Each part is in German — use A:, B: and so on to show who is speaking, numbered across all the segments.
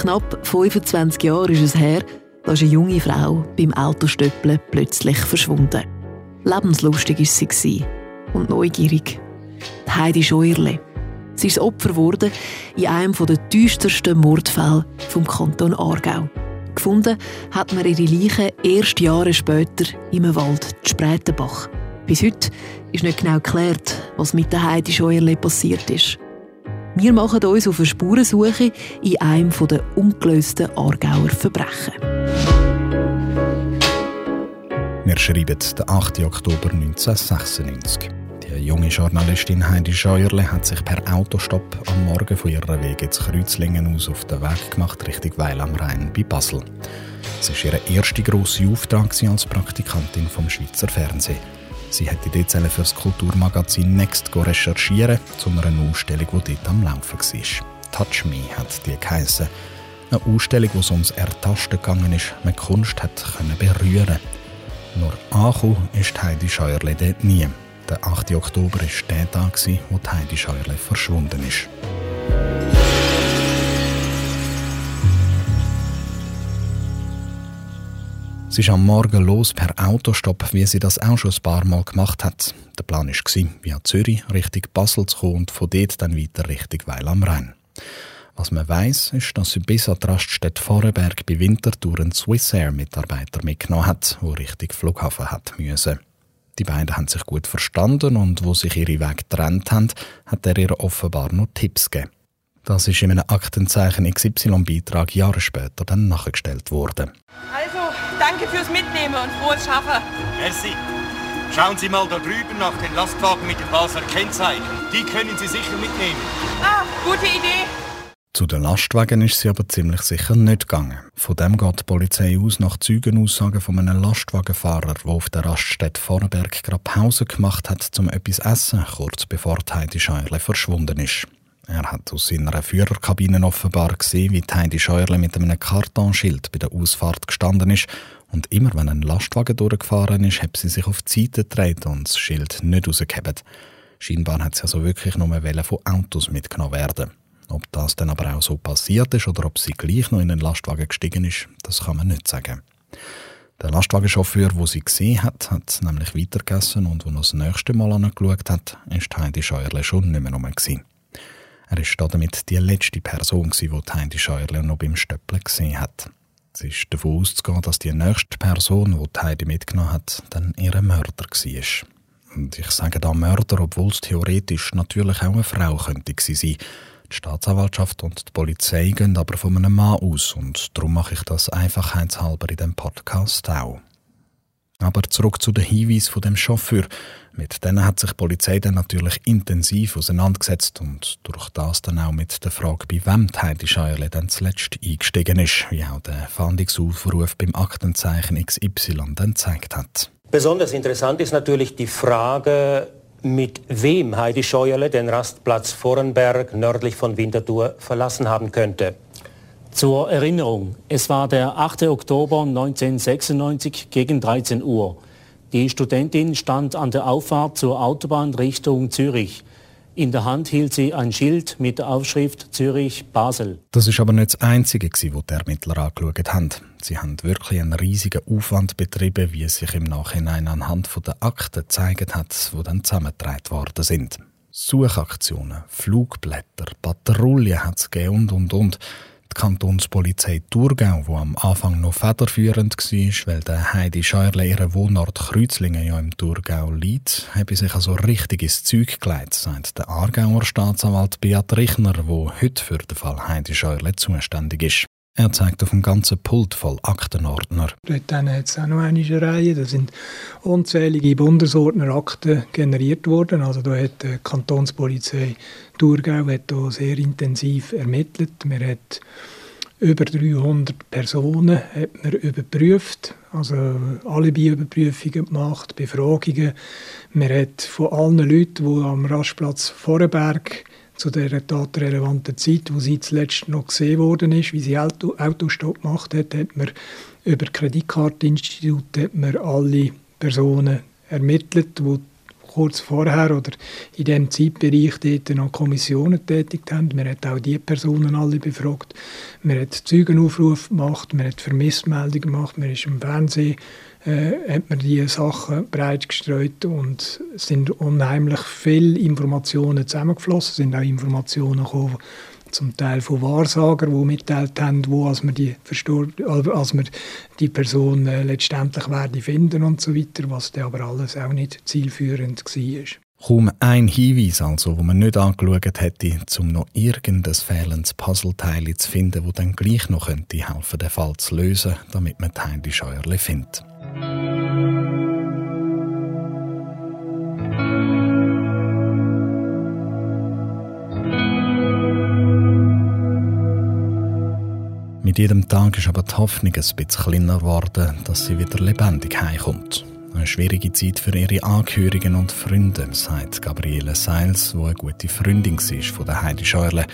A: Knapp 25 Jahre ist es her, da ist eine junge Frau beim Autostöppeln plötzlich verschwunden. Lebenslustig war sie und neugierig. Heidi Scheuerle. Sie ist Opfer geworden in einem der düstersten Mordfälle vom Kanton Aargau. Gefunden hat man ihre Leiche erst Jahre später im Wald Spreitenbach. Bis heute ist nicht genau geklärt, was mit der Heidi Scheuerle passiert ist. Wir machen uns auf eine Spurensuche in einem der ungelösten Aargauer Verbrechen.
B: Wir schreiben den 8. Oktober 1996. Die junge Journalistin Heidi Scheuerle hat sich per Autostopp am Morgen von ihrer Wege zu Kreuzlingen aus auf den Weg gemacht Richtung Weil am Rhein bei Basel. Es war ihr erster grosser Auftrag als Praktikantin vom Schweizer Fernsehen. Sie hätte dort für das Kulturmagazin Next recherchieren zu einer Ausstellung, die dort am Laufen war. Touch Me hat die geheissen. Eine Ausstellung, wo es ums Ertasten gegangen ist, man Kunst hat können berühren. Nur angekommen ist Heidi Scheuerle dort nie. Der 8. Oktober war der Tag, wo Heidi Scheuerle verschwunden ist. Sie ist am Morgen los per Autostopp, wie sie das auch schon ein paar Mal gemacht hat. Der Plan war, via Zürich Richtung Basel zu kommen und von dort dann weiter Richtung Weil am Rhein. Was man weiß, ist, dass sie bis an die Raststätte Vorarlberg bei Winterthur einen Swissair-Mitarbeiter mitgenommen hat, der Richtung Flughafen hat müssen. Die beiden haben sich gut verstanden und wo sich ihre Wege getrennt haben, hat er ihr offenbar noch Tipps gegeben. Das ist in einem Aktenzeichen XY-Beitrag Jahre später dann nachgestellt worden.
C: Also, danke fürs Mitnehmen und frohes Schaffen.
D: Merci. Schauen Sie mal da drüben nach den Lastwagen mit dem Basler Kennzeichen. Die können Sie sicher mitnehmen.
C: Ah, gute Idee.
B: Zu den Lastwagen ist sie aber ziemlich sicher nicht gegangen. Von dem geht die Polizei aus nach Zeugenaussagen von einem Lastwagenfahrer, der auf der Raststätte Vorarlberg gerade Pause gemacht hat, um etwas zu essen, kurz bevor Heidi Scheurle verschwunden ist. Er hat aus seiner Führerkabine offenbar gesehen, wie Heidi Scheuerle mit einem Kartonschild bei der Ausfahrt gestanden ist und immer wenn ein Lastwagen durchgefahren ist, hat sie sich auf die Seite gedreht und das Schild nicht rausgehoben. Scheinbar hat sie also wirklich nur von Autos mitgenommen werden. Ob das dann aber auch so passiert ist oder ob sie gleich noch in einen Lastwagen gestiegen ist, das kann man nicht sagen. Der Lastwagenchauffeur, wo sie gesehen hat, hat nämlich weitergegessen und wo noch das nächste Mal angeschaut hat, ist Heidi Scheuerle schon nicht mehr rum. Gewesen. Er war damit die letzte Person, die Heidi Scheuerle noch beim Stöppeln gesehen hat. Es ist davon auszugehen, dass die nächste Person, die Heidi mitgenommen hat, dann ihr Mörder war. Und ich sage da Mörder, obwohl es theoretisch natürlich auch eine Frau könnte sein. Die Staatsanwaltschaft und die Polizei gehen aber von einem Mann aus und darum mache ich das einfachheitshalber in dem Podcast auch. Aber zurück zu den Hinweisen von dem Chauffeur. Mit denen hat sich die Polizei dann natürlich intensiv auseinandergesetzt und durch das dann auch mit der Frage, bei wem Heidi Scheierle dann zuletzt eingestiegen ist, wie auch der Fahndungsaufruf beim Aktenzeichen XY dann gezeigt hat.
E: Besonders interessant ist natürlich die Frage, mit wem Heidi Scheuerle den Rastplatz Vorenberg nördlich von Winterthur verlassen haben könnte.
F: Zur Erinnerung, es war der 8. Oktober 1996 gegen 13 Uhr. Die Studentin stand an der Auffahrt zur Autobahn Richtung Zürich. In der Hand hielt sie ein Schild mit der Aufschrift Zürich-Basel.
B: Das ist aber nicht das Einzige, was die Ermittler angeschaut haben. Sie haben wirklich einen riesigen Aufwand betrieben, wie es sich im Nachhinein anhand der Akten gezeigt hat, die dann zusammengetragen worden sind. Suchaktionen, Flugblätter, Patrouillen hat es und, und, und. Kantonspolizei Thurgau, die am Anfang noch federführend war, weil der Heidi Scheurle ihren Wohnort Kreuzlingen ja im Thurgau liegt, habe sich also richtig ins Zeug gelegt, sagt der Aargauer Staatsanwalt Beat Richner, der heute für den Fall Heidi Scheurle zuständig ist. Er zeigt auf dem ganzen Pult voll Aktenordner.
G: Dort hat es auch noch eine Reihe. Da sind unzählige Bundesordnerakten generiert worden. Also da hat die Kantonspolizei Thurgau hat da sehr intensiv ermittelt. Man hat über 300 Personen hat man überprüft, also Alibi-Überprüfungen gemacht, Befragungen. Man hat von allen Leuten, die am Rastplatz Vorarlberg zu der tatrelevanten Zeit, wo sie zuletzt noch gesehen worden ist, wie sie Auto, Autostopp gemacht hat, hat man über Kreditkarteninstitut man alle Personen ermittelt, die kurz vorher oder in dem Zeitbereich dort noch Kommissionen tätigt haben. Man hat auch die Personen alle befragt. Man hat Zeugenaufruf gemacht, man hat Vermisstmeldungen gemacht, man ist im Fernsehen äh, hat man diese Sachen breit gestreut und es sind unheimlich viele Informationen zusammengeflossen, es sind auch Informationen gekommen, zum Teil von Wahrsagern, die mitteilt haben, wo als wir die, als wir die Person äh, letztendlich werden finden und so weiter, was dann aber alles auch nicht zielführend war.
B: Kaum ein Hinweis, also, wo man nicht angeschaut hätte, um noch irgendein fehlendes Puzzleteil zu finden, wo dann gleich noch könnte helfen, den Fall zu lösen, damit man die Heidi Scheuerle findet. Mit jedem Tag ist aber die Hoffnung ein bisschen kleiner geworden, dass sie wieder lebendig heimkommt. Eine schwierige Zeit für ihre Angehörigen und Freunde, sagt Gabriele Seils, die eine gute Freundin war von der Heidi Scheuerle.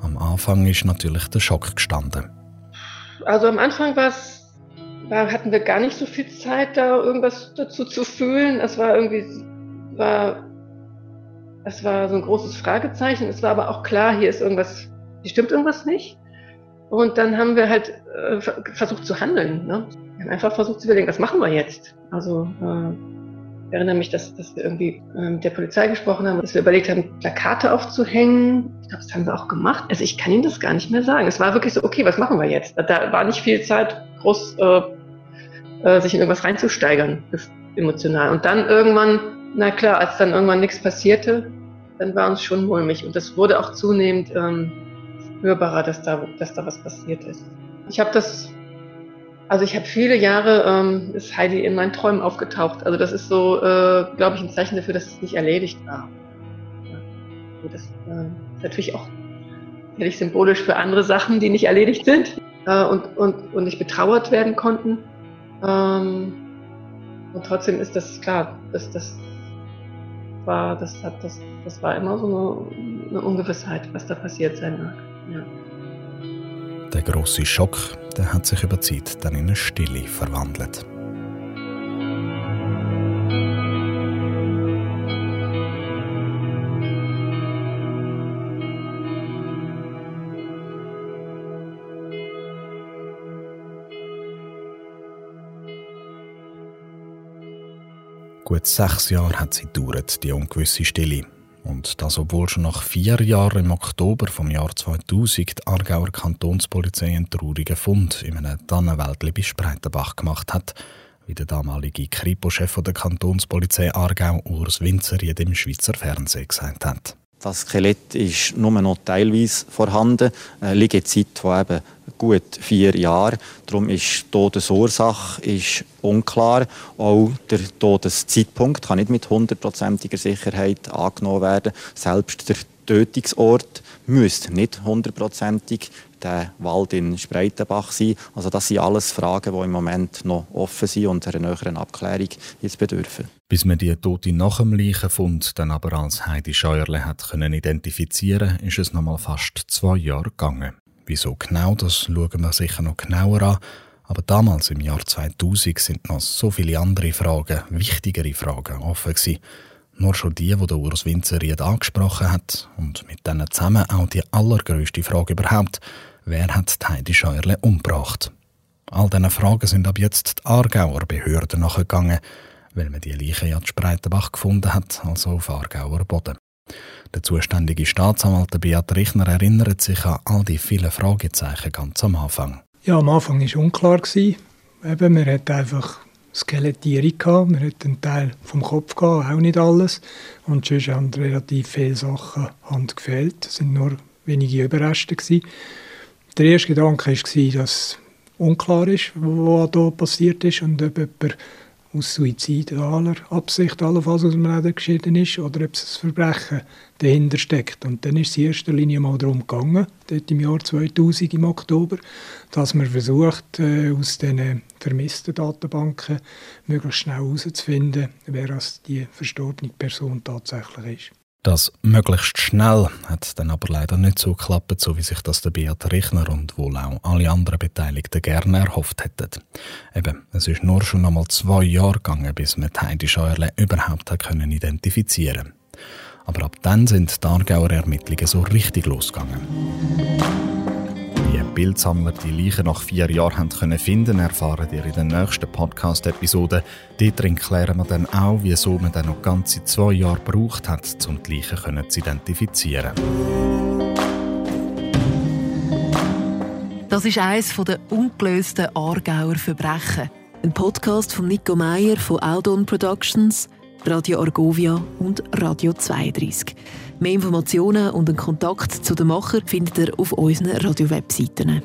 B: Am Anfang ist natürlich der Schock gestanden.
H: Also am Anfang war, hatten wir gar nicht so viel Zeit, da irgendwas dazu zu fühlen. Es war irgendwie, war, es war so ein großes Fragezeichen. Es war aber auch klar, hier ist irgendwas, hier stimmt irgendwas nicht. Und dann haben wir halt äh, versucht zu handeln. Ne? Wir haben einfach versucht zu überlegen, was machen wir jetzt? Also äh, ich erinnere mich, dass, dass wir irgendwie äh, mit der Polizei gesprochen haben, dass wir überlegt haben, Plakate aufzuhängen. Ich glaube, das haben wir auch gemacht. Also ich kann Ihnen das gar nicht mehr sagen. Es war wirklich so, okay, was machen wir jetzt? Da war nicht viel Zeit, groß äh, äh, sich in irgendwas reinzusteigern, emotional. Und dann irgendwann, na klar, als dann irgendwann nichts passierte, dann war uns schon mulmig. Und das wurde auch zunehmend ähm, hörbarer, dass da, dass da was passiert ist. Ich habe das, also ich habe viele Jahre, ähm, ist Heidi in meinen Träumen aufgetaucht. Also das ist so, äh, glaube ich, ein Zeichen dafür, dass es nicht erledigt war. Ja. Das äh, ist natürlich auch ehrlich symbolisch für andere Sachen, die nicht erledigt sind äh, und, und, und nicht betrauert werden konnten. Ähm, und trotzdem ist das klar, dass das war, das hat, das, das war immer so eine, eine Ungewissheit, was da passiert sein mag.
B: Der große Schock, der hat sich über die Zeit dann in eine Stille verwandelt. Gut sechs Jahre hat sie gedauert, die ungewisse Stille. Und das, obwohl schon nach vier Jahren im Oktober vom Jahr 2000 die Aargauer Kantonspolizei einen traurigen Fund in einem Tannenwäldli bei Spreitenbach gemacht hat, wie der damalige Kripo-Chef der Kantonspolizei Aargau Urs Winzer dem Schweizer Fernsehen gesagt hat.
I: Das Skelett ist nur noch teilweise vorhanden. Eine Liegezeit von eben gut vier Jahren. Darum ist die Todesursache ist unklar. Auch der Todeszeitpunkt kann nicht mit hundertprozentiger Sicherheit angenommen werden. Selbst der Tötungsort müsste nicht hundertprozentig der Wald in Spreitenbach sein. Also das sind alles Fragen, die im Moment noch offen sind und einer näheren Abklärung jetzt bedürfen.
B: Bis man die Tote nach dem Leichenfund dann aber als Heidi Scheuerle hat können identifizieren, ist es noch mal fast zwei Jahre gegangen. Wieso genau, das schauen wir sicher noch genauer an. Aber damals, im Jahr 2000, sind noch so viele andere Fragen, wichtigere Fragen offen gewesen. Nur schon die, die der Urs Winzeried angesprochen hat und mit denen zusammen auch die allergrößte Frage überhaupt. Wer hat Heidi Scheuerle umgebracht? All diese Fragen sind ab jetzt die Aargauer Behörden nachgegangen, weil man die Leiche ja in Spreitenbach gefunden hat, also auf Aargauer Boden. Der zuständige Staatsanwalt Beat Richner erinnert sich an all die vielen Fragezeichen ganz am Anfang.
G: Ja, am Anfang war unklar. Eben, man hat einfach Skelettierung man hat einen Teil vom Kopf gehabt, auch nicht alles. Und sonst haben relativ viele Sachen Hand gefehlt. Es sind nur wenige Überreste gewesen. Der erste Gedanke war, dass unklar ist, was hier passiert ist und ob jemand aus suizidaler Absicht allenfalls aus dem Leben geschieden ist oder ob es ein Verbrechen dahinter steckt. Und dann ist es in erster Linie mal darum gegangen, dort im Jahr 2000 im Oktober, dass man versucht, äh, aus diesen vermissten Datenbanken möglichst schnell herauszufinden, wer als die verstorbene Person tatsächlich ist.
B: Das möglichst schnell hat dann aber leider nicht so geklappt, so wie sich das der Beat Richner und wohl auch alle anderen Beteiligten gerne erhofft hätten. Eben, es ist nur schon einmal zwei Jahre gegangen, bis man Heidi Scheuerle überhaupt hat können identifizieren Aber ab dann sind die Aargauer Ermittlungen so richtig losgegangen. Wie Bildsammler die Leichen nach vier Jahren haben können finden, erfahren ihr in der nächsten Podcast-Episode. Dort klären wir dann auch, wieso man dann noch ganze zwei Jahre gebraucht hat, um die Leichen zu identifizieren.
A: Das ist eines der ungelösten Aargauer Verbrechen. Ein Podcast von Nico Meyer von Aldon Productions, Radio Argovia und Radio 32. Mehr Informationen und einen Kontakt zu den Macher findet ihr auf unseren Radio-Webseiten.